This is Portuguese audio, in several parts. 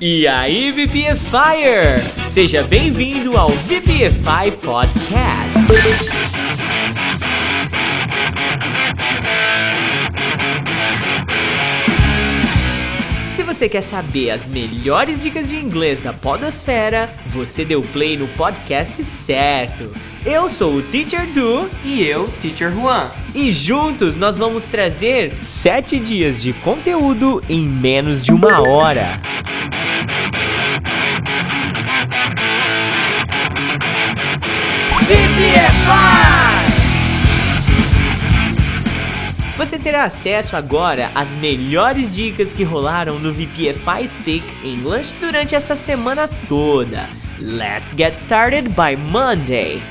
E aí, VPFire! Seja bem-vindo ao VPFI Podcast. Se você quer saber as melhores dicas de inglês da Podosfera, você deu play no podcast certo. Eu sou o Teacher Du E eu, Teacher Juan. e juntos nós vamos trazer 7 dias de conteúdo em menos de uma hora. VPFI! Você terá acesso agora às melhores dicas que rolaram no VPFI Speak English durante essa semana toda. Let's get started by Monday.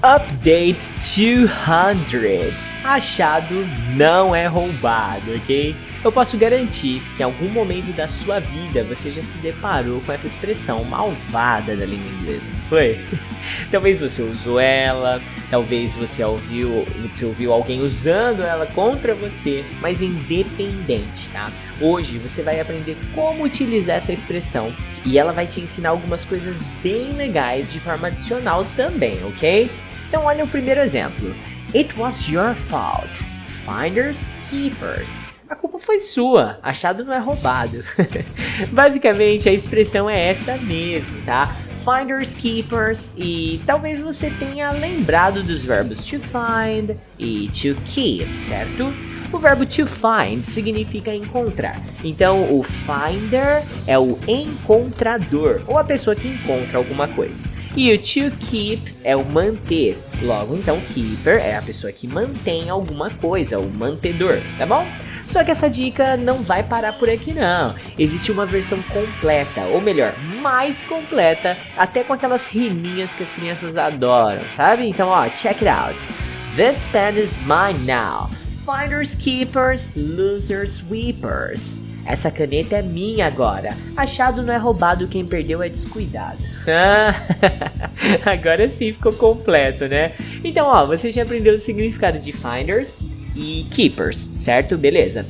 Update 200. Achado não é roubado, ok? Eu posso garantir que em algum momento da sua vida você já se deparou com essa expressão malvada da língua inglesa, não foi? talvez você usou ela, talvez você ouviu, você ouviu alguém usando ela contra você, mas independente, tá? Hoje você vai aprender como utilizar essa expressão e ela vai te ensinar algumas coisas bem legais de forma adicional também, ok? Então olha o primeiro exemplo. It was your fault. Finders keepers. A culpa foi sua, achado não é roubado. Basicamente a expressão é essa mesmo, tá? Finders keepers e talvez você tenha lembrado dos verbos to find e to keep, certo? O verbo to find significa encontrar. Então, o finder é o encontrador, ou a pessoa que encontra alguma coisa. E o to keep é o manter. Logo, então, keeper é a pessoa que mantém alguma coisa, o mantedor, tá bom? Só que essa dica não vai parar por aqui não. Existe uma versão completa, ou melhor, mais completa, até com aquelas riminhas que as crianças adoram, sabe? Então, ó, check it out. This pen is mine now. Finders keepers, losers weepers. Essa caneta é minha agora. Achado não é roubado, quem perdeu é descuidado. agora sim ficou completo, né? Então, ó, você já aprendeu o significado de finders e keepers, certo? Beleza.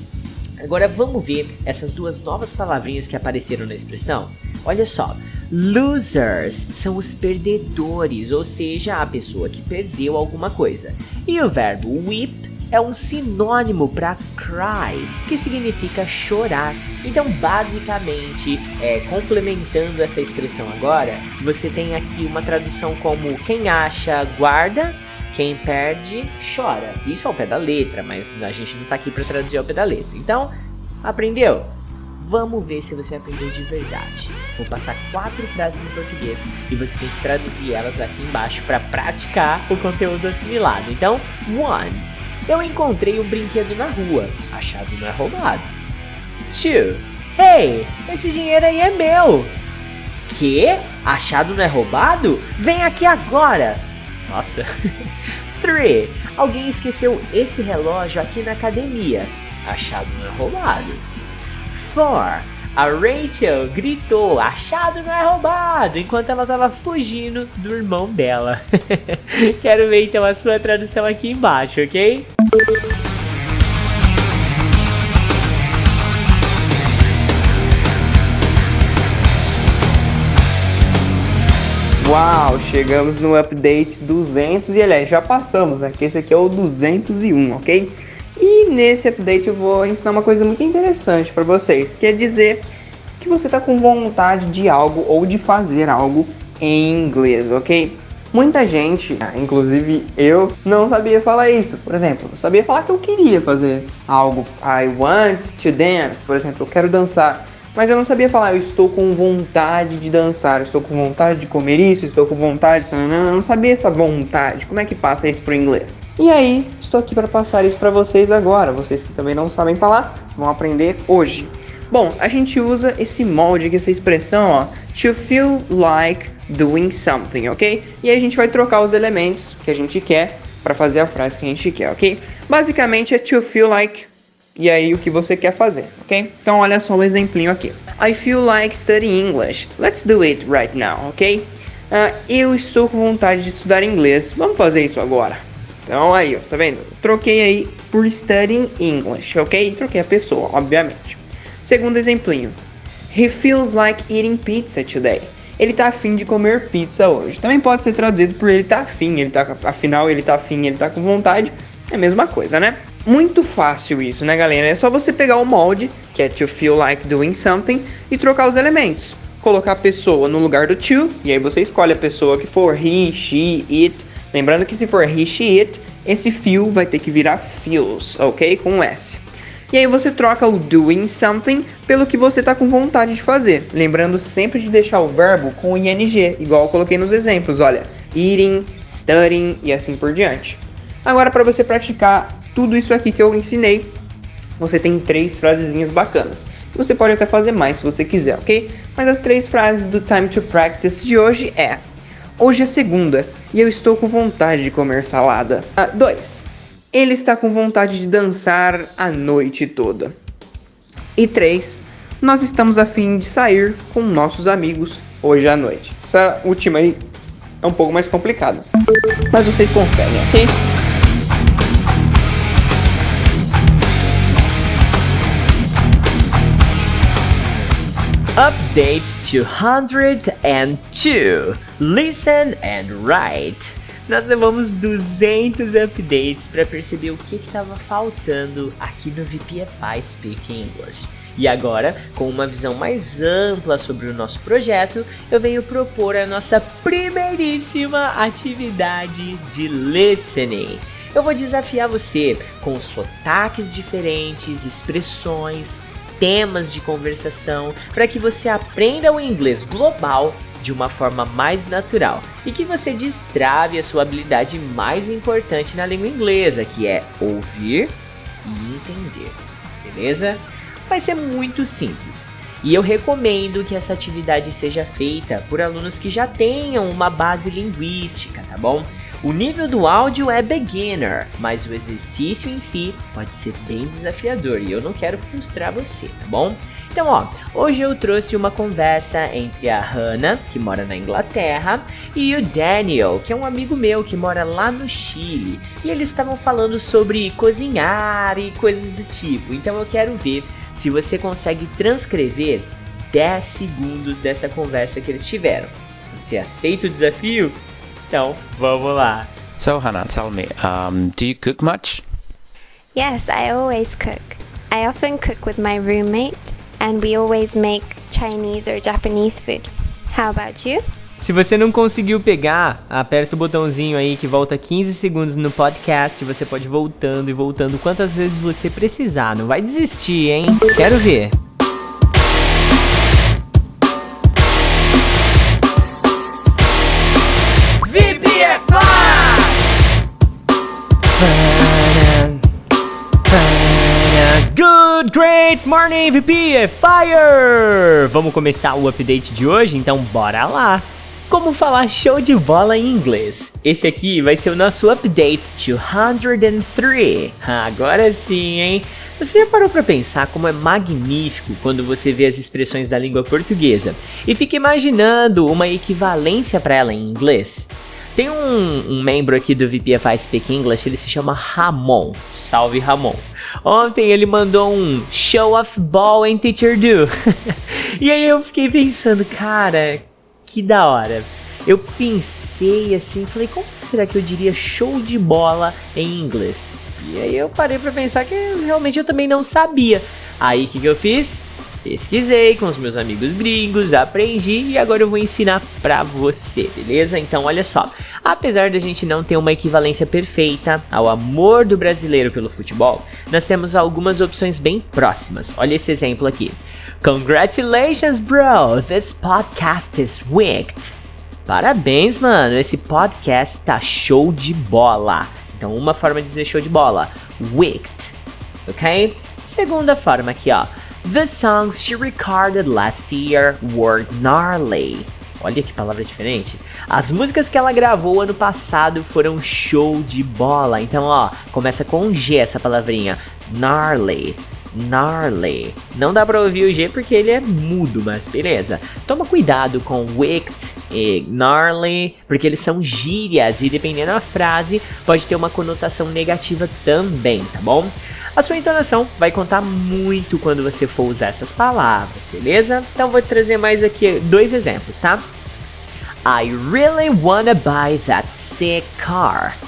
Agora vamos ver essas duas novas palavrinhas que apareceram na expressão. Olha só, losers são os perdedores, ou seja, a pessoa que perdeu alguma coisa. E o verbo weep é um sinônimo para cry, que significa chorar. Então, basicamente, é, complementando essa expressão agora, você tem aqui uma tradução como quem acha guarda, quem perde chora. Isso ao pé da letra, mas a gente não tá aqui para traduzir ao pé da letra. Então, aprendeu? Vamos ver se você aprendeu de verdade. Vou passar quatro frases em português e você tem que traduzir elas aqui embaixo para praticar o conteúdo assimilado. Então, one. Eu encontrei um brinquedo na rua. Achado não é roubado. Two. Hey, esse dinheiro aí é meu. Que? Achado não é roubado? Vem aqui agora. Nossa. Three. Alguém esqueceu esse relógio aqui na academia. Achado não é roubado. Four. A Rachel gritou: Achado não é roubado! enquanto ela estava fugindo do irmão dela. Quero ver então a sua tradução aqui embaixo, ok? Uau, chegamos no update 200 e aliás, já passamos, né? Que esse aqui é o 201, ok? E nesse update eu vou ensinar uma coisa muito interessante para vocês, que é dizer que você está com vontade de algo ou de fazer algo em inglês, ok? Muita gente, inclusive eu, não sabia falar isso. Por exemplo, eu sabia falar que eu queria fazer algo. I want to dance, por exemplo, eu quero dançar. Mas eu não sabia falar, eu estou com vontade de dançar, estou com vontade de comer isso, estou com vontade. Não, eu não sabia essa vontade. Como é que passa isso para o inglês? E aí, estou aqui para passar isso para vocês agora. Vocês que também não sabem falar, vão aprender hoje. Bom, a gente usa esse molde, essa expressão, ó, to feel like doing something, ok? E aí a gente vai trocar os elementos que a gente quer para fazer a frase que a gente quer, ok? Basicamente é to feel like e aí o que você quer fazer, ok? Então olha só um exemplinho aqui. I feel like studying English. Let's do it right now, ok? Uh, eu estou com vontade de estudar inglês. Vamos fazer isso agora. Então aí, ó, tá vendo? Troquei aí por studying English, ok? Troquei a pessoa, obviamente. Segundo exemplinho. He feels like eating pizza today. Ele tá afim de comer pizza hoje. Também pode ser traduzido por ele tá afim, ele tá, afinal ele tá afim, ele tá com vontade. É a mesma coisa, né? Muito fácil isso, né, galera? É só você pegar o molde, que é to feel like doing something, e trocar os elementos. Colocar a pessoa no lugar do to, e aí você escolhe a pessoa que for he, she, it. Lembrando que se for he, she, it, esse feel vai ter que virar feels, ok? Com S. E aí você troca o doing something pelo que você está com vontade de fazer. Lembrando sempre de deixar o verbo com ing, igual eu coloquei nos exemplos, olha, eating, studying e assim por diante. Agora para você praticar tudo isso aqui que eu ensinei, você tem três frasezinhas bacanas. Você pode até fazer mais se você quiser, ok? Mas as três frases do Time to Practice de hoje é: Hoje é segunda e eu estou com vontade de comer salada. 2. Ah, ele está com vontade de dançar a noite toda. E 3. Nós estamos a fim de sair com nossos amigos hoje à noite. Essa última aí é um pouco mais complicada. Mas vocês conseguem, ok? Update 202 Listen and Write. Nós levamos 200 updates para perceber o que estava faltando aqui no VPFI Speak English. E agora, com uma visão mais ampla sobre o nosso projeto, eu venho propor a nossa primeiríssima atividade de listening. Eu vou desafiar você com sotaques diferentes, expressões, temas de conversação para que você aprenda o inglês global de uma forma mais natural e que você destrave a sua habilidade mais importante na língua inglesa, que é ouvir e entender. Beleza? Vai ser muito simples. E eu recomendo que essa atividade seja feita por alunos que já tenham uma base linguística, tá bom? O nível do áudio é beginner, mas o exercício em si pode ser bem desafiador e eu não quero frustrar você, tá bom? Então, ó, hoje eu trouxe uma conversa entre a Hannah, que mora na Inglaterra, e o Daniel, que é um amigo meu que mora lá no Chile. E eles estavam falando sobre cozinhar e coisas do tipo. Então eu quero ver se você consegue transcrever 10 segundos dessa conversa que eles tiveram. Você aceita o desafio? Então, vamos lá. So, Hannah, tell me, um, do you cook much? Yes, I always cook. I often cook with my roommate, and we always make Chinese or Japanese food. How about you? Se você não conseguiu pegar, aperta o botãozinho aí que volta 15 segundos no podcast. Você pode ir voltando e voltando quantas vezes você precisar. Não vai desistir, hein? Quero ver. Good, great morning, VP é Fire! Vamos começar o update de hoje? Então bora lá! Como falar show de bola em inglês? Esse aqui vai ser o nosso update 203. Agora sim, hein? Você já parou para pensar como é magnífico quando você vê as expressões da língua portuguesa e fica imaginando uma equivalência para ela em inglês? Tem um, um, membro aqui do VPFI Speak English, ele se chama Ramon. Salve Ramon. Ontem ele mandou um show of ball em Teacher Do. e aí eu fiquei pensando, cara, que da hora. Eu pensei assim, falei, como será que eu diria show de bola em inglês? E aí eu parei para pensar que realmente eu também não sabia. Aí o que, que eu fiz? Pesquisei com os meus amigos gringos, aprendi e agora eu vou ensinar pra você, beleza? Então olha só, apesar da gente não ter uma equivalência perfeita ao amor do brasileiro pelo futebol, nós temos algumas opções bem próximas. Olha esse exemplo aqui. Congratulations, bro! This podcast is wicked. Parabéns, mano! Esse podcast tá show de bola. Então, uma forma de dizer show de bola: wicked, ok? Segunda forma aqui, ó. The songs she recorded last year were gnarly. Olha que palavra diferente. As músicas que ela gravou ano passado foram show de bola. Então, ó, começa com G essa palavrinha. Gnarly. Gnarly. Não dá pra ouvir o G porque ele é mudo, mas beleza. Toma cuidado com wicked e gnarly, porque eles são gírias e dependendo da frase, pode ter uma conotação negativa também, tá bom? A sua entonação vai contar muito quando você for usar essas palavras, beleza? Então vou trazer mais aqui dois exemplos, tá? I really wanna buy that sick car.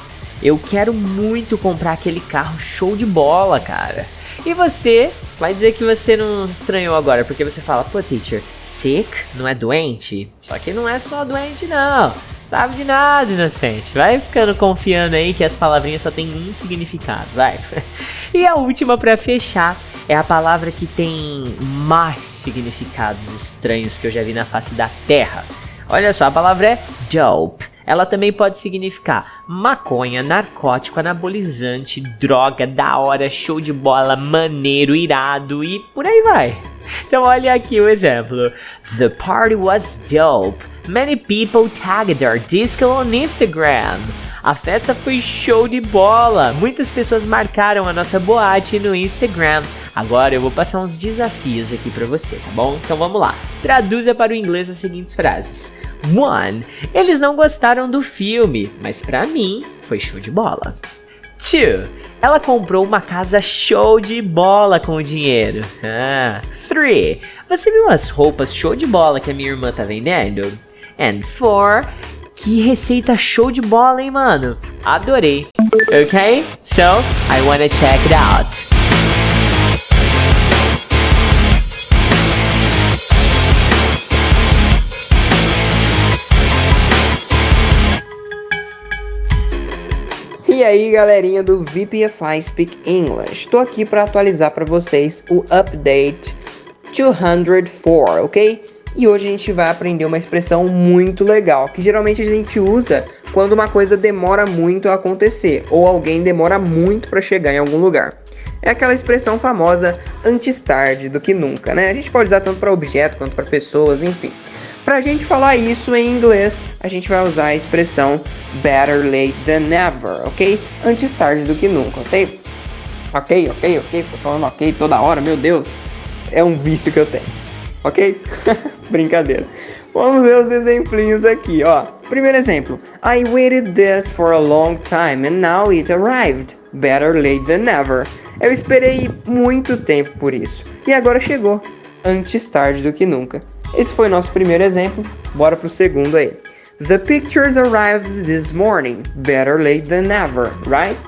Eu quero muito comprar aquele carro show de bola, cara. E você vai dizer que você não estranhou agora, porque você fala, pô, teacher, sick não é doente? Só que não é só doente, não. Sabe de nada, inocente. Vai ficando confiando aí que as palavrinhas só tem um significado, vai. E a última para fechar é a palavra que tem mais significados estranhos que eu já vi na face da Terra. Olha só, a palavra é dope. Ela também pode significar maconha, narcótico, anabolizante, droga, da hora, show de bola, maneiro, irado e por aí vai. Então olha aqui o exemplo. The party was dope. Many people tagged their disco on Instagram. A festa foi show de bola. Muitas pessoas marcaram a nossa boate no Instagram. Agora eu vou passar uns desafios aqui para você, tá bom? Então vamos lá. Traduza para o inglês as seguintes frases. One, eles não gostaram do filme, mas para mim foi show de bola. Two, ela comprou uma casa show de bola com o dinheiro. Ah. Three, você viu as roupas show de bola que a minha irmã tá vendendo? And four, que receita show de bola, hein, mano? Adorei. Ok? So, I wanna check it out. E aí, galerinha do VPFI Speak English. Estou aqui para atualizar para vocês o update 204, ok? E hoje a gente vai aprender uma expressão muito legal, que geralmente a gente usa quando uma coisa demora muito a acontecer ou alguém demora muito para chegar em algum lugar. É aquela expressão famosa antes tarde do que nunca, né? A gente pode usar tanto para objeto quanto para pessoas, enfim. Para a gente falar isso em inglês, a gente vai usar a expressão better late than never, ok? Antes tarde do que nunca, ok? Ok, ok, ok, tô falando ok toda hora, meu Deus. É um vício que eu tenho, ok? Brincadeira. Vamos ver os exemplinhos aqui, ó. Primeiro exemplo. I waited this for a long time and now it arrived. Better late than never. Eu esperei muito tempo por isso. E agora chegou. Antes tarde do que nunca. Esse foi nosso primeiro exemplo. Bora pro segundo aí. The pictures arrived this morning. Better late than never, right?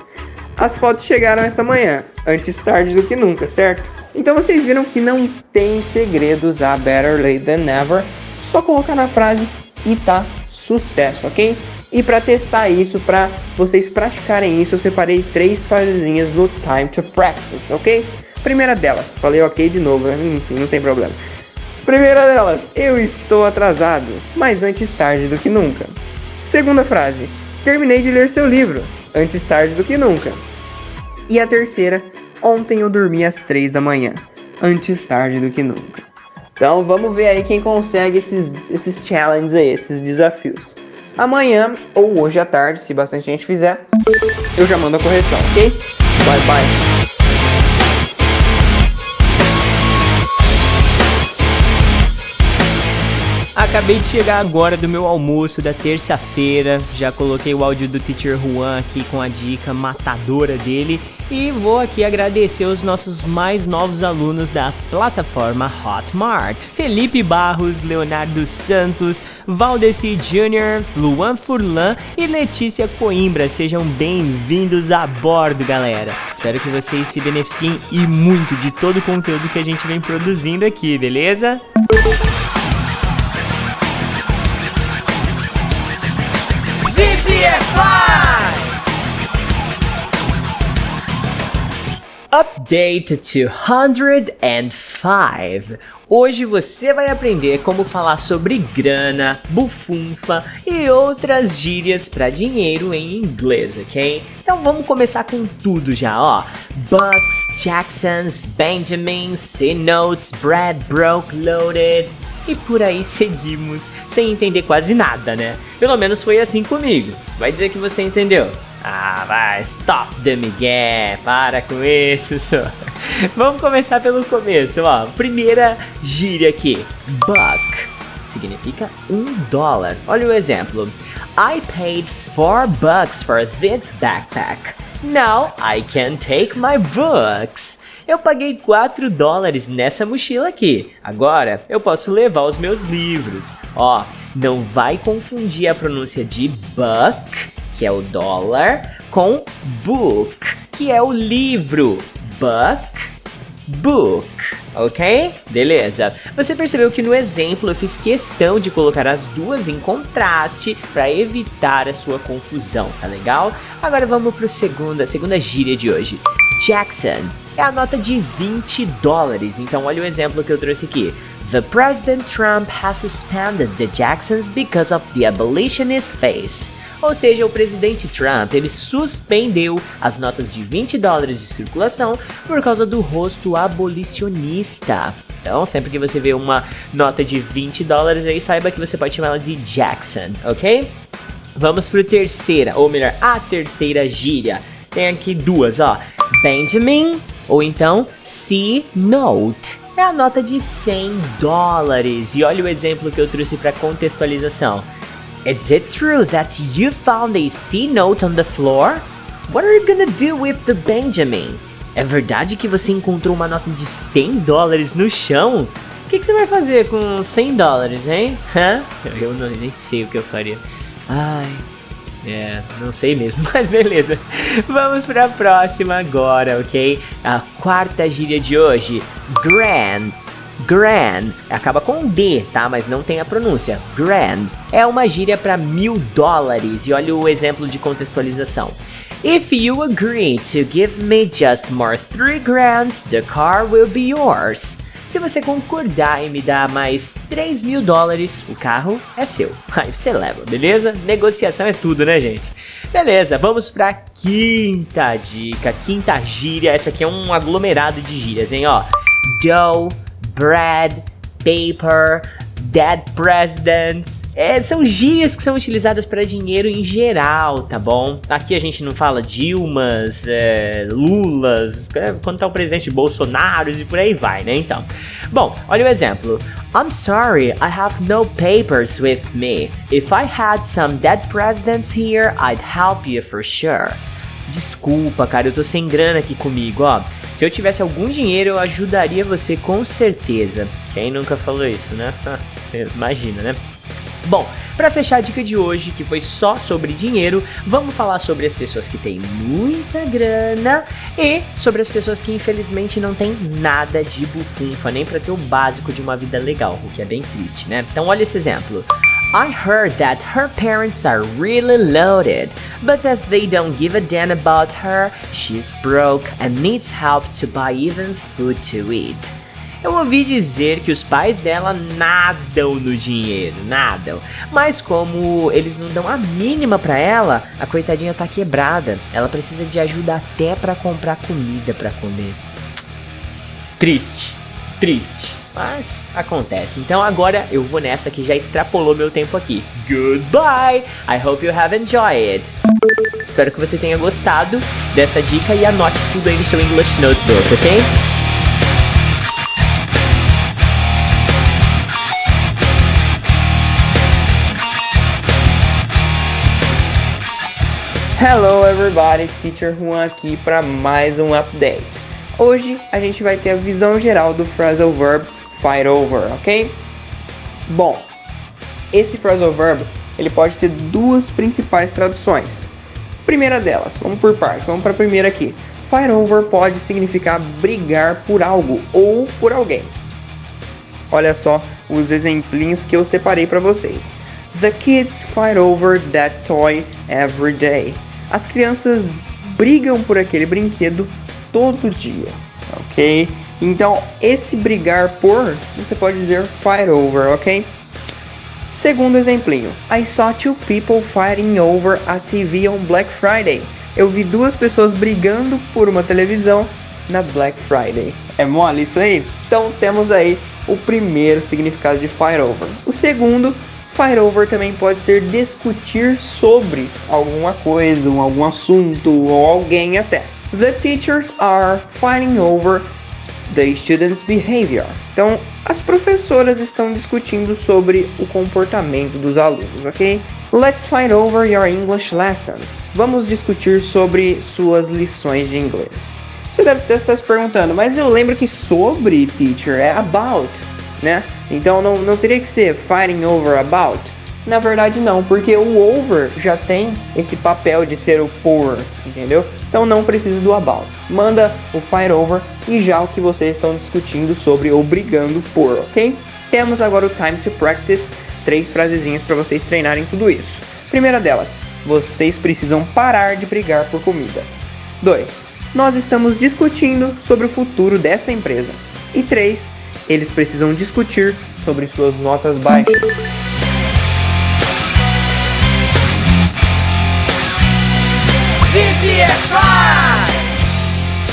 As fotos chegaram esta manhã. Antes tarde do que nunca, certo? Então vocês viram que não tem segredo usar better late than never. Só colocar na frase e tá sucesso, ok? E para testar isso, para vocês praticarem isso, eu separei três frasezinhas no Time to Practice, ok? Primeira delas, falei ok de novo, enfim, não tem problema. Primeira delas, eu estou atrasado, mas antes tarde do que nunca. Segunda frase, terminei de ler seu livro, antes tarde do que nunca. E a terceira, ontem eu dormi às três da manhã, antes tarde do que nunca. Então vamos ver aí quem consegue esses, esses challenges aí, esses desafios. Amanhã ou hoje à tarde, se bastante gente fizer, eu já mando a correção, ok? Bye bye. Acabei de chegar agora do meu almoço da terça-feira. Já coloquei o áudio do Teacher Juan aqui com a dica matadora dele. E vou aqui agradecer os nossos mais novos alunos da plataforma Hotmart: Felipe Barros, Leonardo Santos, Valdeci Jr., Luan Furlan e Letícia Coimbra. Sejam bem-vindos a bordo, galera. Espero que vocês se beneficiem e muito de todo o conteúdo que a gente vem produzindo aqui, beleza? Update 205. Hoje você vai aprender como falar sobre grana, bufunfa e outras gírias para dinheiro em inglês, ok? Então vamos começar com tudo já, ó. Bucks, Jacksons, Benjamins, C-Notes, Brad Broke Loaded e por aí seguimos sem entender quase nada, né? Pelo menos foi assim comigo. Vai dizer que você entendeu. Ah, vai, stop the Miguel, para com isso. Só. Vamos começar pelo começo, ó. Primeira gíria aqui, buck, significa um dólar. Olha o exemplo. I paid four bucks for this backpack. Now I can take my books. Eu paguei 4 dólares nessa mochila aqui. Agora eu posso levar os meus livros. Ó, não vai confundir a pronúncia de buck, que é o dólar, com book, que é o livro. Buck, book ok? Beleza. Você percebeu que no exemplo eu fiz questão de colocar as duas em contraste para evitar a sua confusão, tá legal? Agora vamos para segunda, segunda gíria de hoje. Jackson é a nota de 20 dólares. Então olha o exemplo que eu trouxe aqui. The President Trump has suspended the Jacksons because of the abolitionist face. Ou seja, o presidente Trump ele suspendeu as notas de 20 dólares de circulação por causa do rosto abolicionista. Então, sempre que você vê uma nota de 20 dólares aí, saiba que você pode chamá-la de Jackson, ok? Vamos para terceira, ou melhor, a terceira gíria. Tem aqui duas, ó. Benjamin ou então C-Note. É a nota de 100 dólares. E olha o exemplo que eu trouxe para contextualização. Is it true that you found a C note on the floor? What are you gonna do with the Benjamin? É verdade que você encontrou uma nota de 100 dólares no chão? O que, que, você vai fazer com 100 dólares, hein? Eu não, nem sei o que eu faria. Ai, é, não sei mesmo, mas beleza. Vamos para a próxima agora, ok? A quarta gíria de hoje: Grand Grand acaba com D, tá? Mas não tem a pronúncia. Grand é uma gíria para mil dólares. E olha o exemplo de contextualização. If you agree to give me just more three grands, the car will be yours. Se você concordar em me dar mais 3 mil dólares, o carro é seu. Aí você leva, beleza? Negociação é tudo, né, gente? Beleza, vamos pra quinta dica, quinta gíria. Essa aqui é um aglomerado de gírias, hein? Ó, bread, paper, dead presidents. É, são gírias que são utilizadas para dinheiro em geral, tá bom? Aqui a gente não fala Dilmas, é, Lulas, é, quando tá o presidente Bolsonaro e por aí vai, né? Então, bom, olha o exemplo. I'm sorry, I have no papers with me. If I had some dead presidents here, I'd help you for sure. Desculpa, cara, eu tô sem grana aqui comigo, ó. Se eu tivesse algum dinheiro, eu ajudaria você com certeza. Quem nunca falou isso, né? Imagina, né? Bom, para fechar a dica de hoje, que foi só sobre dinheiro, vamos falar sobre as pessoas que têm muita grana e sobre as pessoas que infelizmente não têm nada de bufunfa, nem para ter o básico de uma vida legal, o que é bem triste, né? Então olha esse exemplo. I heard that her parents are really loaded, but as they don't give a damn about her, she's broke and needs help to buy even food to eat. Eu ouvi dizer que os pais dela nadam no dinheiro, nadam. Mas como eles não dão a mínima para ela, a coitadinha tá quebrada. Ela precisa de ajuda até para comprar comida para comer. Triste, triste. Mas acontece. Então agora eu vou nessa que já extrapolou meu tempo aqui. Goodbye! I hope you have enjoyed. Espero que você tenha gostado dessa dica e anote tudo aí no seu English Notebook, ok? Hello everybody, Teacher Juan aqui para mais um update. Hoje a gente vai ter a visão geral do phrasal verb fight over, ok? Bom, esse phrasal verb ele pode ter duas principais traduções. Primeira delas, vamos por partes, vamos para a primeira aqui. Fight over pode significar brigar por algo ou por alguém. Olha só os exemplinhos que eu separei para vocês. The kids fight over that toy every day. As crianças brigam por aquele brinquedo todo dia, ok? Então, esse brigar por, você pode dizer fight over, ok? Segundo exemplinho, I saw two people fighting over a TV on Black Friday. Eu vi duas pessoas brigando por uma televisão na Black Friday. É mole isso aí? Então temos aí o primeiro significado de fight over. O segundo, fight over também pode ser discutir sobre alguma coisa, algum assunto ou alguém até. The teachers are fighting over the students' behavior. Então, as professoras estão discutindo sobre o comportamento dos alunos, ok? Let's fight over your English lessons. Vamos discutir sobre suas lições de inglês. Você deve estar se perguntando, mas eu lembro que sobre, teacher, é about, né? Então não, não teria que ser fighting over about? Na verdade não, porque o over já tem esse papel de ser o por, entendeu? Então não precisa do about. Manda o fight over e já o que vocês estão discutindo sobre ou brigando por, ok? Temos agora o time to practice, três frasezinhas para vocês treinarem tudo isso. Primeira delas, vocês precisam parar de brigar por comida. 2. Nós estamos discutindo sobre o futuro desta empresa. E 3. Eles precisam discutir sobre suas notas baixas.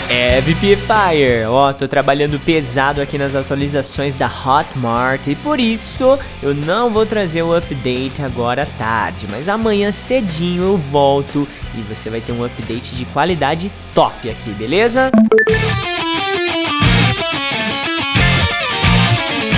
É VPFire! Ó, tô trabalhando pesado aqui nas atualizações da Hotmart e por isso eu não vou trazer o update agora à tarde, mas amanhã cedinho eu volto e você vai ter um update de qualidade top aqui, beleza?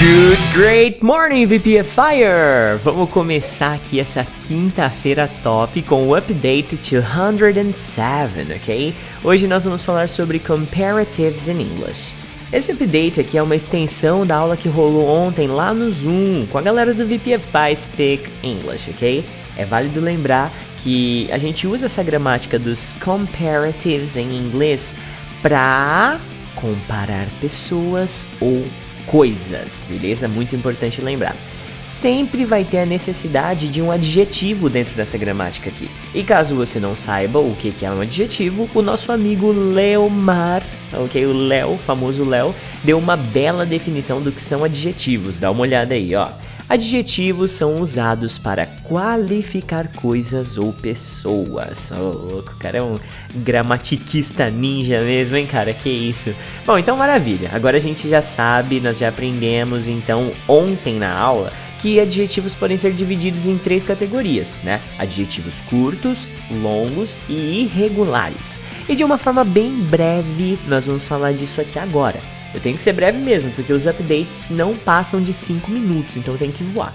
Good, great morning, VPFire! Vamos começar aqui essa quinta-feira top com o update 207, ok? Hoje nós vamos falar sobre comparatives in English. Esse update aqui é uma extensão da aula que rolou ontem lá no Zoom com a galera do VPFI Speak English, ok? É válido lembrar que a gente usa essa gramática dos comparatives em inglês para comparar pessoas ou coisas, beleza? Muito importante lembrar. Sempre vai ter a necessidade de um adjetivo dentro dessa gramática aqui. E caso você não saiba o que é um adjetivo, o nosso amigo Leomar, ok? O Léo, famoso Léo, deu uma bela definição do que são adjetivos. Dá uma olhada aí, ó. Adjetivos são usados para qualificar coisas ou pessoas. Ô, oh, louco, o cara é um gramatiquista ninja mesmo, hein, cara? Que isso. Bom, então maravilha. Agora a gente já sabe, nós já aprendemos então ontem na aula que adjetivos podem ser divididos em três categorias, né? Adjetivos curtos, longos e irregulares. E de uma forma bem breve, nós vamos falar disso aqui agora. Eu tenho que ser breve mesmo, porque os updates não passam de 5 minutos, então tenho que voar.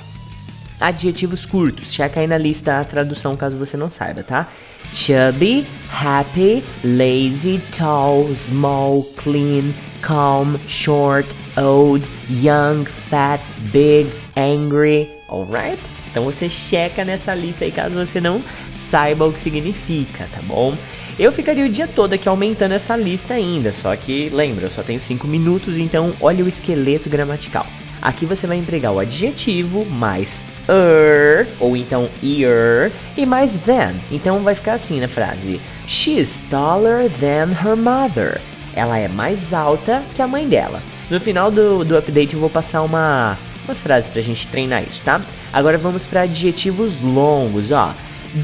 Adjetivos curtos, checa aí na lista a tradução caso você não saiba, tá? Chubby, happy, lazy, tall, small, clean, calm, short, old, young, fat, big, angry, alright? Então você checa nessa lista aí caso você não saiba o que significa, tá bom? Eu ficaria o dia todo aqui aumentando essa lista ainda, só que lembra, eu só tenho 5 minutos, então olha o esqueleto gramatical. Aqui você vai empregar o adjetivo mais er, ou então er, e mais than. Então vai ficar assim na frase: She's taller than her mother. Ela é mais alta que a mãe dela. No final do, do update eu vou passar uma, umas frases pra gente treinar isso, tá? Agora vamos para adjetivos longos, ó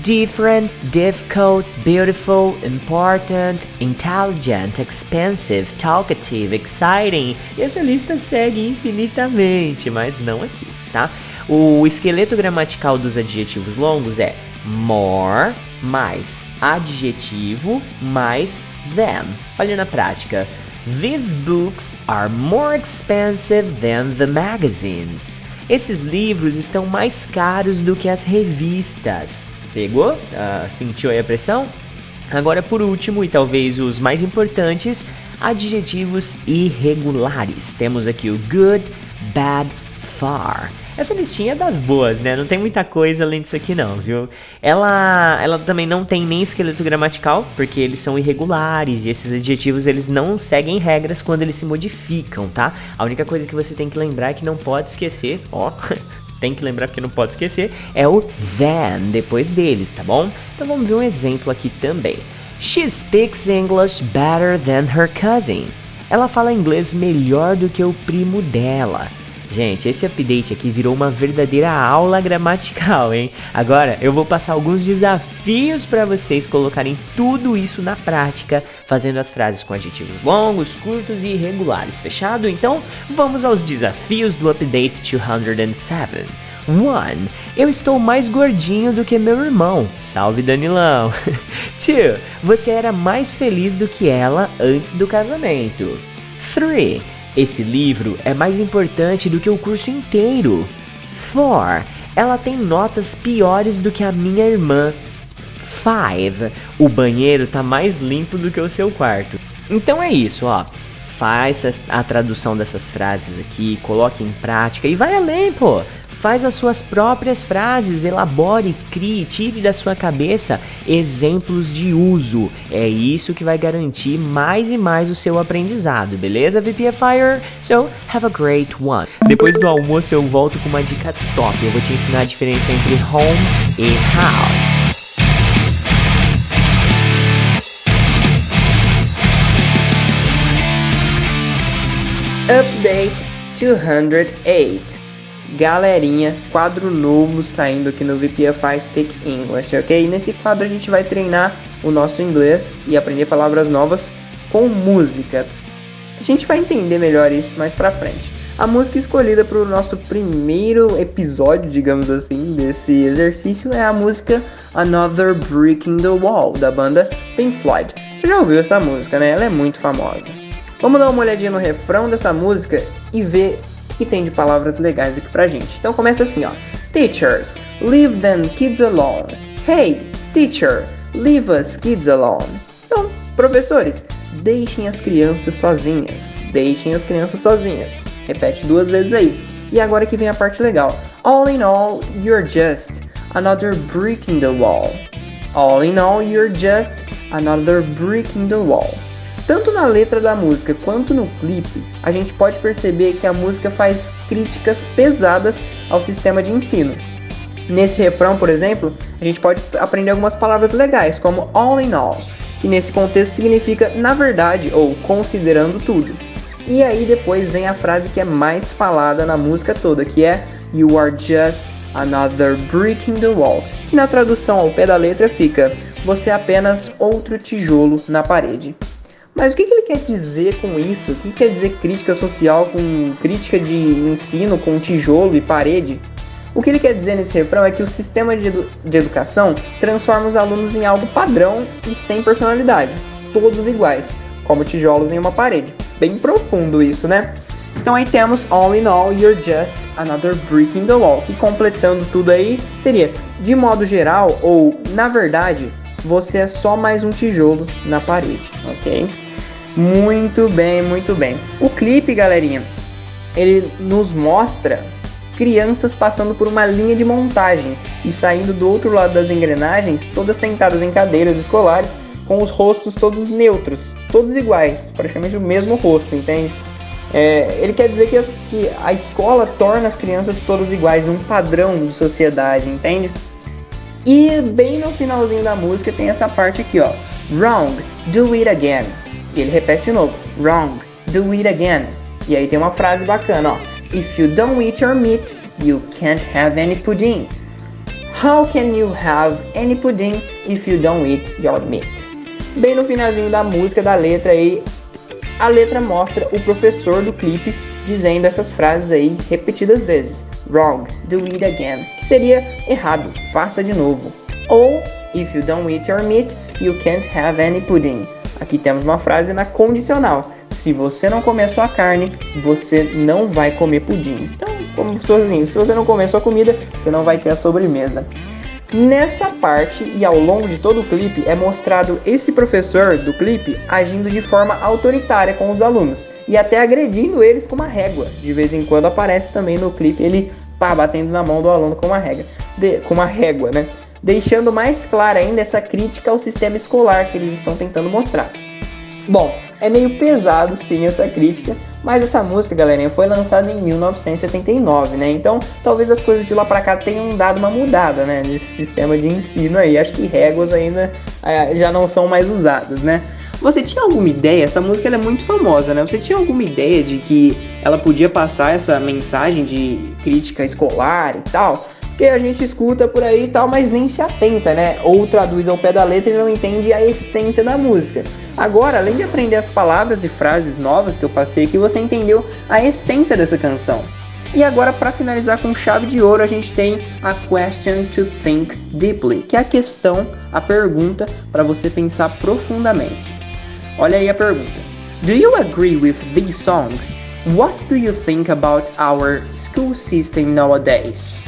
different, difficult, beautiful, important, intelligent, expensive, talkative, exciting. E essa lista segue infinitamente, mas não aqui, tá? O esqueleto gramatical dos adjetivos longos é more mais adjetivo mais than. Olha na prática. These books are more expensive than the magazines. Esses livros estão mais caros do que as revistas. Pegou? Uh, sentiu aí a pressão? Agora, por último, e talvez os mais importantes, adjetivos irregulares. Temos aqui o good, bad, far. Essa listinha é das boas, né? Não tem muita coisa além disso aqui não, viu? Ela, ela também não tem nem esqueleto gramatical, porque eles são irregulares e esses adjetivos eles não seguem regras quando eles se modificam, tá? A única coisa que você tem que lembrar é que não pode esquecer, ó, tem que lembrar porque não pode esquecer, é o than depois deles, tá bom? Então vamos ver um exemplo aqui também. She speaks English better than her cousin. Ela fala inglês melhor do que o primo dela. Gente, esse update aqui virou uma verdadeira aula gramatical, hein? Agora eu vou passar alguns desafios para vocês colocarem tudo isso na prática, fazendo as frases com adjetivos longos, curtos e irregulares. Fechado? Então, vamos aos desafios do update 207. 1. Eu estou mais gordinho do que meu irmão. Salve Danilão. 2. Você era mais feliz do que ela antes do casamento. 3. Esse livro é mais importante do que o curso inteiro. 4. ela tem notas piores do que a minha irmã. 5. O banheiro tá mais limpo do que o seu quarto. Então é isso, ó. Faz a tradução dessas frases aqui, coloque em prática e vai além, pô. Faz as suas próprias frases, elabore, crie, tire da sua cabeça exemplos de uso. É isso que vai garantir mais e mais o seu aprendizado, beleza, VPFire? So, have a great one. Depois do almoço eu volto com uma dica top. Eu vou te ensinar a diferença entre home e house. Update 208. Galerinha, quadro novo saindo aqui no VPFI Speak English, ok? Nesse quadro a gente vai treinar o nosso inglês e aprender palavras novas com música. A gente vai entender melhor isso mais pra frente. A música escolhida para o nosso primeiro episódio, digamos assim, desse exercício é a música Another Brick in the Wall, da banda Pink Floyd. Você já ouviu essa música, né? Ela é muito famosa. Vamos dar uma olhadinha no refrão dessa música e ver que tem de palavras legais aqui pra gente. Então começa assim, ó. Teachers, leave them kids alone. Hey, teacher, leave us kids alone. Então, professores, deixem as crianças sozinhas. Deixem as crianças sozinhas. Repete duas vezes aí. E agora que vem a parte legal. All in all, you're just another brick in the wall. All in all, you're just another brick in the wall. Tanto na letra da música quanto no clipe, a gente pode perceber que a música faz críticas pesadas ao sistema de ensino. Nesse refrão, por exemplo, a gente pode aprender algumas palavras legais, como all in all, que nesse contexto significa na verdade ou considerando tudo. E aí depois vem a frase que é mais falada na música toda, que é You are just another brick in the wall, que na tradução ao pé da letra fica Você é apenas outro tijolo na parede. Mas o que, que ele quer dizer com isso? O que quer dizer crítica social com crítica de ensino com tijolo e parede? O que ele quer dizer nesse refrão é que o sistema de, edu de educação transforma os alunos em algo padrão e sem personalidade, todos iguais, como tijolos em uma parede. Bem profundo isso, né? Então aí temos All in all, you're just another brick in the wall, que completando tudo aí seria, de modo geral, ou na verdade, você é só mais um tijolo na parede, ok? Muito bem, muito bem. O clipe, galerinha, ele nos mostra crianças passando por uma linha de montagem e saindo do outro lado das engrenagens, todas sentadas em cadeiras escolares, com os rostos todos neutros, todos iguais, praticamente o mesmo rosto, entende? É, ele quer dizer que, as, que a escola torna as crianças todas iguais, um padrão de sociedade, entende? E bem no finalzinho da música tem essa parte aqui, ó. Wrong, do it again. E ele repete de novo: Wrong, do it again. E aí tem uma frase bacana, ó. If you don't eat your meat, you can't have any pudding. How can you have any pudding if you don't eat your meat? Bem no finalzinho da música, da letra aí, a letra mostra o professor do clipe dizendo essas frases aí repetidas vezes. Wrong, do it again. Que seria errado, faça de novo. Ou, if you don't eat your meat, you can't have any pudding. Aqui temos uma frase na condicional. Se você não comer sua carne, você não vai comer pudim. Então, como assim, se você não comer sua comida, você não vai ter a sobremesa. Nessa parte e ao longo de todo o clipe é mostrado esse professor do clipe agindo de forma autoritária com os alunos e até agredindo eles com uma régua. De vez em quando aparece também no clipe ele pá, batendo na mão do aluno com uma régua, de, com uma régua, né? Deixando mais clara ainda essa crítica ao sistema escolar que eles estão tentando mostrar. Bom, é meio pesado sim essa crítica, mas essa música, galerinha, foi lançada em 1979, né? Então, talvez as coisas de lá pra cá tenham dado uma mudada, né? Nesse sistema de ensino aí. Acho que réguas ainda é, já não são mais usadas, né? Você tinha alguma ideia? Essa música é muito famosa, né? Você tinha alguma ideia de que ela podia passar essa mensagem de crítica escolar e tal? Que a gente escuta por aí e tal, mas nem se atenta, né? Ou traduz ao pé da letra e não entende a essência da música. Agora, além de aprender as palavras e frases novas que eu passei aqui, você entendeu a essência dessa canção. E agora, para finalizar com chave de ouro, a gente tem a question to think deeply, que é a questão, a pergunta para você pensar profundamente. Olha aí a pergunta. Do you agree with this song? What do you think about our school system nowadays?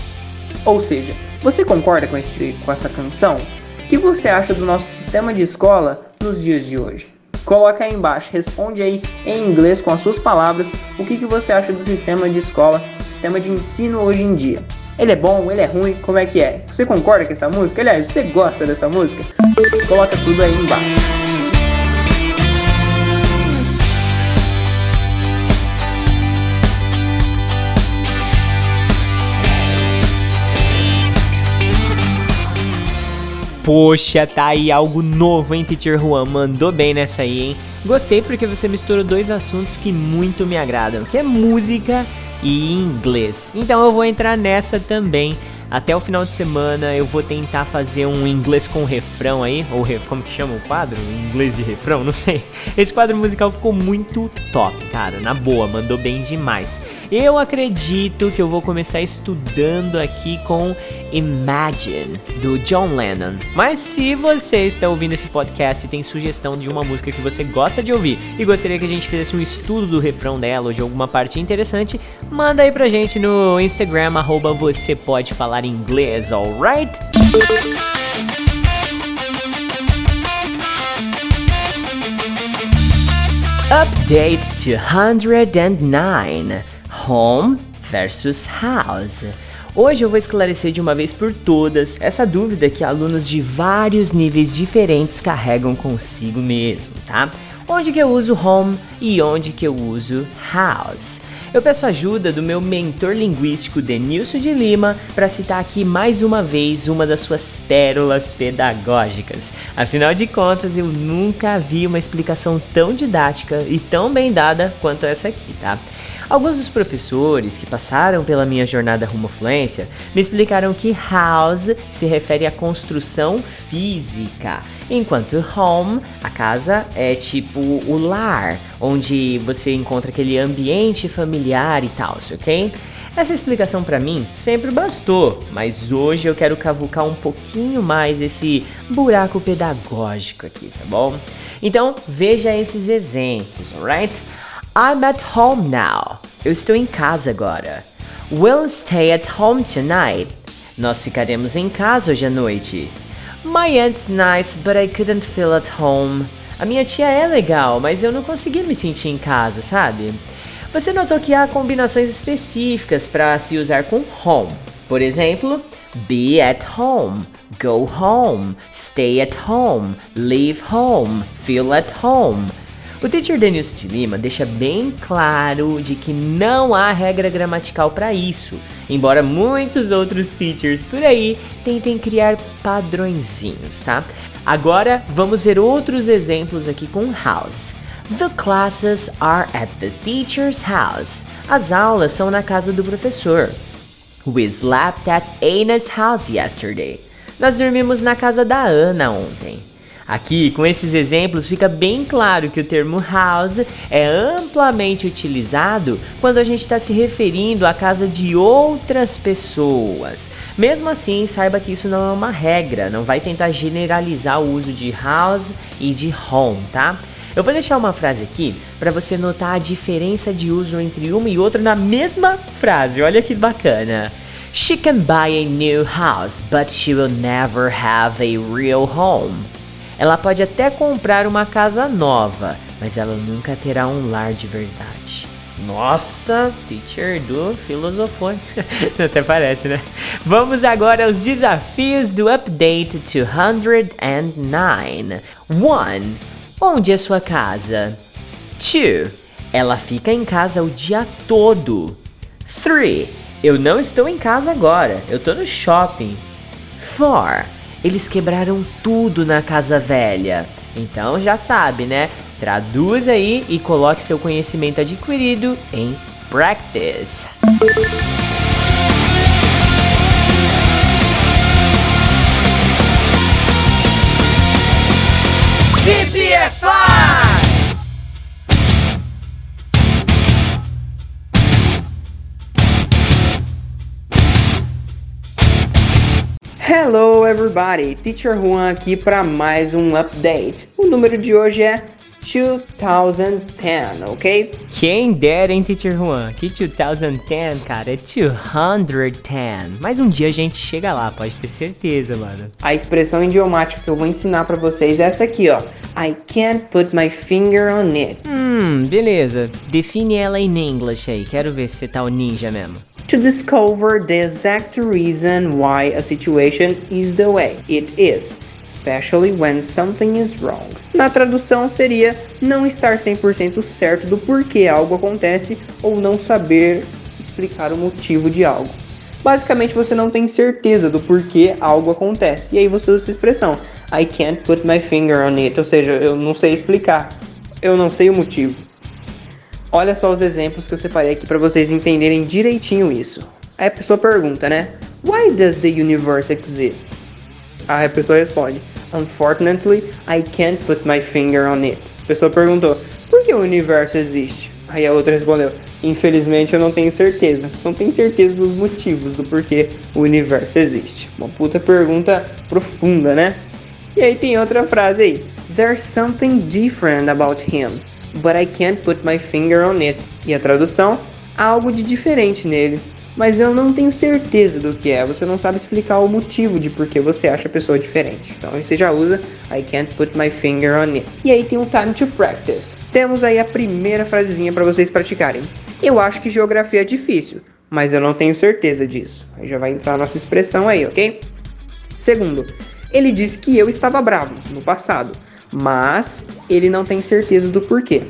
Ou seja, você concorda com, esse, com essa canção? O que você acha do nosso sistema de escola nos dias de hoje? Coloca aí embaixo, responde aí em inglês com as suas palavras o que, que você acha do sistema de escola, do sistema de ensino hoje em dia. Ele é bom, ele é ruim, como é que é? Você concorda com essa música? Aliás, você gosta dessa música? Coloca tudo aí embaixo. Poxa, tá aí algo novo, hein, Teacher Juan? Mandou bem nessa aí, hein? Gostei porque você misturou dois assuntos que muito me agradam, que é música e inglês. Então eu vou entrar nessa também. Até o final de semana eu vou tentar fazer um inglês com refrão aí, ou re, como que chama o quadro? Inglês de refrão, não sei. Esse quadro musical ficou muito top, cara, na boa, mandou bem demais. Eu acredito que eu vou começar estudando aqui com Imagine, do John Lennon. Mas se você está ouvindo esse podcast e tem sugestão de uma música que você gosta de ouvir e gostaria que a gente fizesse um estudo do refrão dela ou de alguma parte interessante, manda aí pra gente no Instagram, arroba você pode falar inglês, alright? Update 209 Home versus House. Hoje eu vou esclarecer de uma vez por todas essa dúvida que alunos de vários níveis diferentes carregam consigo mesmo, tá? Onde que eu uso home e onde que eu uso house? Eu peço ajuda do meu mentor linguístico Denilson de Lima para citar aqui mais uma vez uma das suas pérolas pedagógicas. Afinal de contas, eu nunca vi uma explicação tão didática e tão bem dada quanto essa aqui, tá? Alguns dos professores que passaram pela minha jornada rumo à fluência me explicaram que house se refere à construção física, enquanto home, a casa, é tipo o lar, onde você encontra aquele ambiente familiar e tal, ok? Essa explicação para mim sempre bastou, mas hoje eu quero cavucar um pouquinho mais esse buraco pedagógico aqui, tá bom? Então veja esses exemplos, alright? I'm at home now. Eu estou em casa agora. We'll stay at home tonight. Nós ficaremos em casa hoje à noite. My aunt's nice, but I couldn't feel at home. A minha tia é legal, mas eu não consegui me sentir em casa, sabe? Você notou que há combinações específicas para se usar com home. Por exemplo, be at home, go home, stay at home, leave home, feel at home. O teacher Denilson de Lima deixa bem claro de que não há regra gramatical para isso, embora muitos outros teachers por aí tentem criar padrõezinhos, tá? Agora vamos ver outros exemplos aqui com house. The classes are at the teacher's house. As aulas são na casa do professor. We slept at Anna's house yesterday. Nós dormimos na casa da Ana ontem. Aqui, com esses exemplos, fica bem claro que o termo house é amplamente utilizado quando a gente está se referindo à casa de outras pessoas. Mesmo assim, saiba que isso não é uma regra, não vai tentar generalizar o uso de house e de home, tá? Eu vou deixar uma frase aqui para você notar a diferença de uso entre uma e outra na mesma frase. Olha que bacana. She can buy a new house, but she will never have a real home. Ela pode até comprar uma casa nova, mas ela nunca terá um lar de verdade. Nossa, teacher do filosofou. Até parece, né? Vamos agora aos desafios do update 209. 1. Onde é sua casa? 2. Ela fica em casa o dia todo. 3. Eu não estou em casa agora, eu estou no shopping. 4. Eles quebraram tudo na casa velha. Então já sabe, né? Traduz aí e coloque seu conhecimento adquirido em practice. VPFI! Hello everybody, Teacher Juan aqui para mais um update. O número de hoje é 2010, ok? Quem dera, hein, Teacher Juan? Que 2010, cara, é 210. Mas um dia a gente chega lá, pode ter certeza, mano. A expressão idiomática que eu vou ensinar pra vocês é essa aqui, ó. I can't put my finger on it. Hum, beleza. Define ela em inglês aí. Quero ver se você tá o ninja mesmo. To discover the exact reason why a situation is the way it is especially when something is wrong. Na tradução seria não estar 100% certo do porquê algo acontece ou não saber explicar o motivo de algo. Basicamente você não tem certeza do porquê algo acontece. E aí você usa essa expressão I can't put my finger on it, ou seja, eu não sei explicar. Eu não sei o motivo. Olha só os exemplos que eu separei aqui para vocês entenderem direitinho isso. Aí a pessoa pergunta, né? Why does the universe exist? A pessoa responde: Unfortunately, I can't put my finger on it. A pessoa perguntou: Por que o universo existe? Aí a outra respondeu: Infelizmente eu não tenho certeza. Não tenho certeza dos motivos do porquê o universo existe. Uma puta pergunta profunda, né? E aí tem outra frase aí: There's something different about him, but I can't put my finger on it. E a tradução: algo de diferente nele, mas eu não tenho certeza do que é. Você não sabe explicar o motivo de por que você acha a pessoa diferente. Então aí você já usa I can't put my finger on it. E aí tem o time to practice. Temos aí a primeira frasezinha para vocês praticarem. Eu acho que geografia é difícil, mas eu não tenho certeza disso. Aí já vai entrar a nossa expressão aí, ok? Segundo, ele disse que eu estava bravo no passado, mas ele não tem certeza do porquê.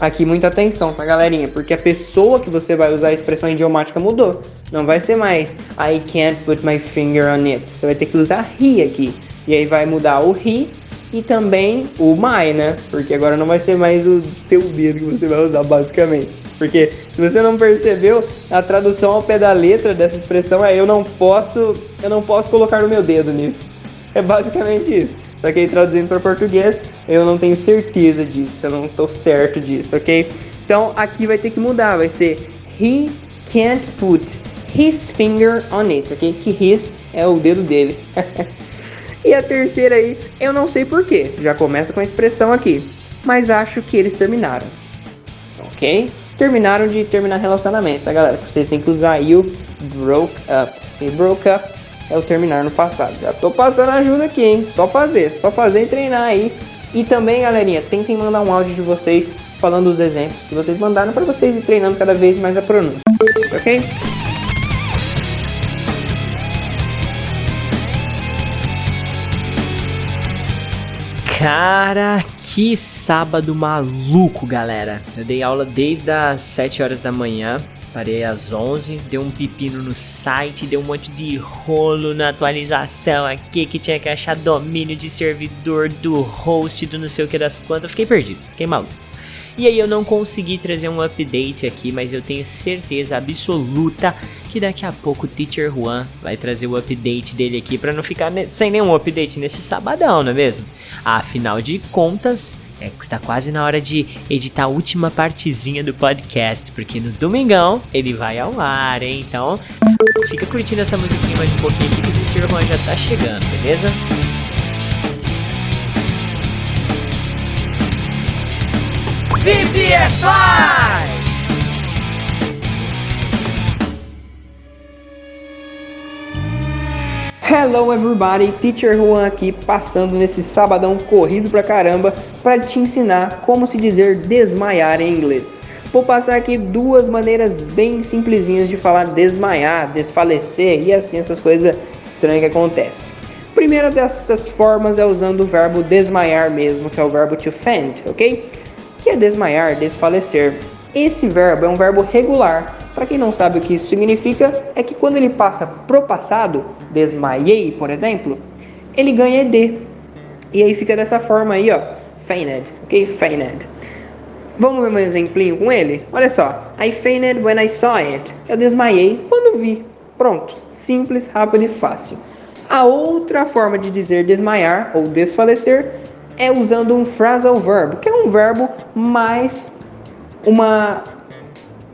Aqui muita atenção, tá galerinha? Porque a pessoa que você vai usar a expressão idiomática mudou. Não vai ser mais I can't put my finger on it. Você vai ter que usar he aqui. E aí vai mudar o he e também o my, né? Porque agora não vai ser mais o seu dedo que você vai usar basicamente. Porque se você não percebeu, a tradução ao pé da letra dessa expressão é eu não posso, eu não posso colocar o meu dedo nisso. É basicamente isso. Só que aí traduzindo para português, eu não tenho certeza disso, eu não estou certo disso, ok? Então aqui vai ter que mudar, vai ser He can't put his finger on it, ok? Que his é o dedo dele. e a terceira aí, eu não sei porquê, já começa com a expressão aqui, mas acho que eles terminaram, ok? Terminaram de terminar relacionamento, tá galera? Vocês têm que usar aí o broke up. E broke up é o terminar no passado. Já tô passando ajuda aqui, hein? Só fazer, só fazer e treinar aí. E também, galerinha, tentem mandar um áudio de vocês falando os exemplos que vocês mandaram para vocês ir treinando cada vez mais a pronúncia. Ok? Cara, que sábado maluco, galera. Eu dei aula desde as 7 horas da manhã Parei às 11, deu um pepino no site, deu um monte de rolo na atualização aqui que tinha que achar domínio de servidor do host do não sei o que das quantas. Fiquei perdido, fiquei maluco. E aí eu não consegui trazer um update aqui, mas eu tenho certeza absoluta que daqui a pouco o Teacher Juan vai trazer o update dele aqui para não ficar sem nenhum update nesse sabadão, não é mesmo? Afinal de contas, é, tá quase na hora de editar a última partezinha do podcast, porque no domingão ele vai ao ar, hein? Então, fica curtindo essa musiquinha mais um pouquinho aqui que o Tio Juan já tá chegando, beleza? VPFI! Hello everybody, Teacher Juan aqui, passando nesse sabadão corrido pra caramba para te ensinar como se dizer desmaiar em inglês. Vou passar aqui duas maneiras bem simplesinhas de falar desmaiar, desfalecer e assim essas coisas estranhas que acontecem. Primeira dessas formas é usando o verbo desmaiar mesmo, que é o verbo to faint, ok? Que é desmaiar, desfalecer. Esse verbo é um verbo regular para quem não sabe o que isso significa, é que quando ele passa pro passado, desmaiei, por exemplo, ele ganha ed. E aí fica dessa forma aí, ó, fainted, ok? Fainted. Vamos ver um exemplinho com ele? Olha só. I fainted when I saw it. Eu desmaiei quando vi. Pronto. Simples, rápido e fácil. A outra forma de dizer desmaiar ou desfalecer é usando um phrasal verb, que é um verbo mais uma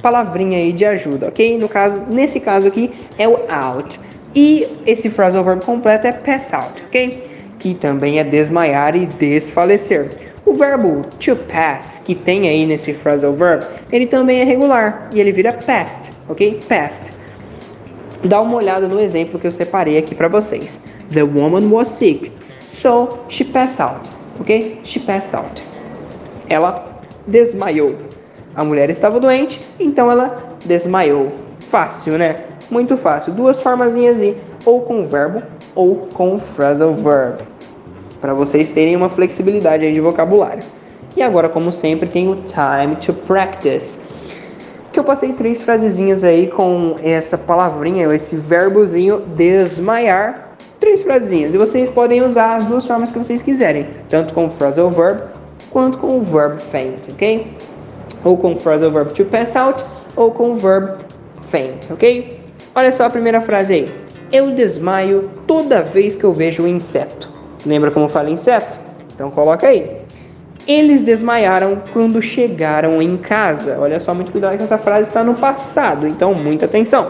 palavrinha aí de ajuda, ok? No caso, nesse caso aqui é o out. E esse phrasal verb completo é pass out, ok? Que também é desmaiar e desfalecer. O verbo to pass, que tem aí nesse phrasal verb, ele também é regular e ele vira past, ok? Past. Dá uma olhada no exemplo que eu separei aqui para vocês. The woman was sick, so she passed out, ok? She passed out. Ela desmaiou. A mulher estava doente, então ela desmaiou. Fácil, né? Muito fácil. Duas formazinhas aí, ou com verbo ou com phrasal verb para vocês terem uma flexibilidade aí de vocabulário. E agora, como sempre, tem o time to practice. Que eu passei três frasezinhas aí com essa palavrinha, esse verbozinho desmaiar. Três frasezinhas. E vocês podem usar as duas formas que vocês quiserem, tanto com o phrasal verb quanto com o verb faint, ok? Ou com o phrasal verb to pass out ou com o verb faint, ok? Olha só a primeira frase aí. Eu desmaio toda vez que eu vejo um inseto. Lembra como fala inseto? Então coloca aí. Eles desmaiaram quando chegaram em casa. Olha só, muito cuidado que essa frase está no passado, então muita atenção.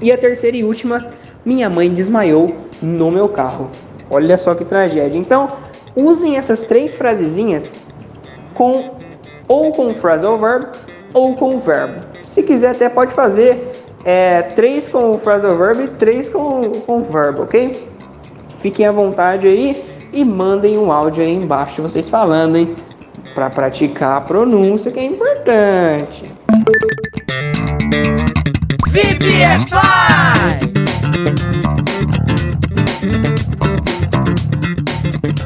E a terceira e última, minha mãe desmaiou no meu carro. Olha só que tragédia. Então, usem essas três frasezinhas com ou com phrasal verb ou com verbo. Se quiser, até pode fazer é, três com phrasal verb e três com, com verbo, ok? Fiquem à vontade aí e mandem um áudio aí embaixo de vocês falando, hein? Para praticar a pronúncia que é importante. VPFI!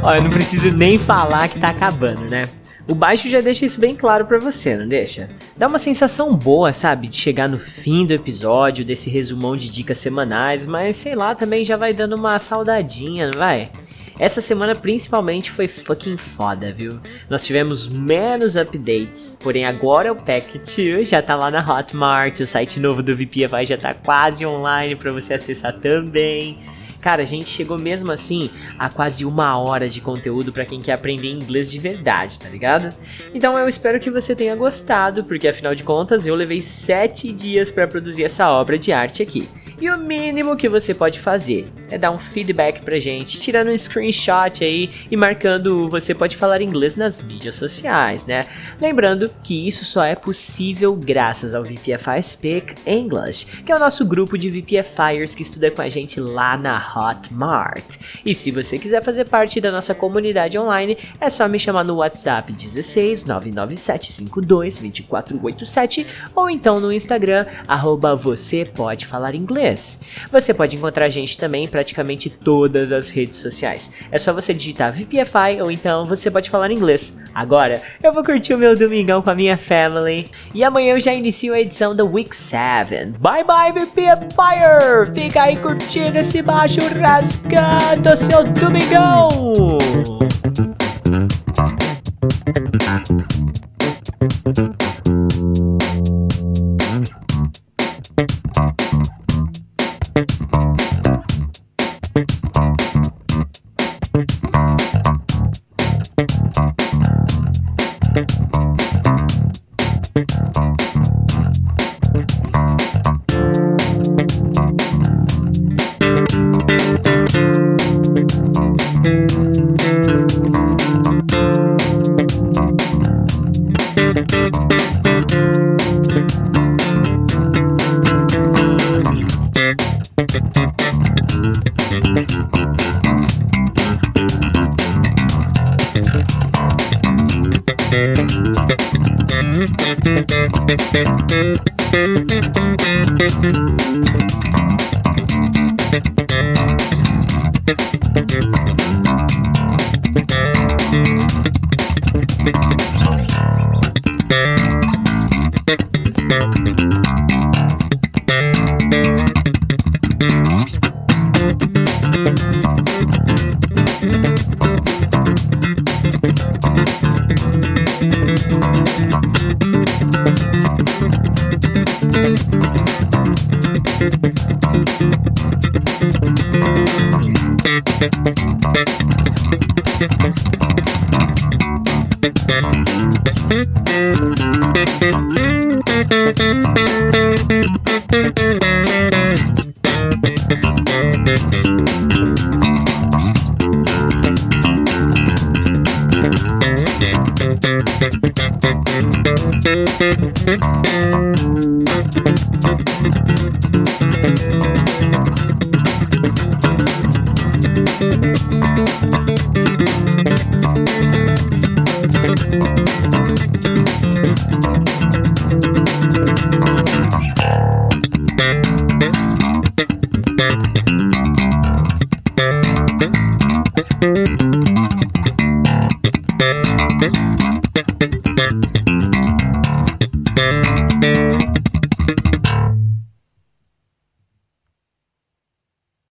Olha, eu não preciso nem falar que tá acabando, né? O baixo já deixa isso bem claro para você, não deixa? Dá uma sensação boa, sabe, de chegar no fim do episódio, desse resumão de dicas semanais, mas sei lá, também já vai dando uma saudadinha, não vai? Essa semana principalmente foi fucking foda, viu? Nós tivemos menos updates, porém agora o Pack 2 já tá lá na Hotmart, o site novo do VPFI já tá quase online para você acessar também. Cara, a gente chegou mesmo assim a quase uma hora de conteúdo para quem quer aprender inglês de verdade, tá ligado? Então eu espero que você tenha gostado, porque afinal de contas eu levei sete dias para produzir essa obra de arte aqui. E o mínimo que você pode fazer é dar um feedback pra gente, tirando um screenshot aí e marcando você pode falar inglês nas mídias sociais, né? Lembrando que isso só é possível graças ao VPFI Speak English, que é o nosso grupo de VPFIers que estuda com a gente lá na Hotmart. E se você quiser fazer parte da nossa comunidade online, é só me chamar no WhatsApp 16 99752 2487 ou então no Instagram arroba você pode falar inglês. Você pode encontrar a gente também em praticamente todas as redes sociais. É só você digitar VPFI ou então você pode falar inglês. Agora, eu vou curtir o meu domingão com a minha family e amanhã eu já inicio a edição da Week 7. Bye bye VPFire! Fica aí curtindo esse baixo churrasca do seu domingão.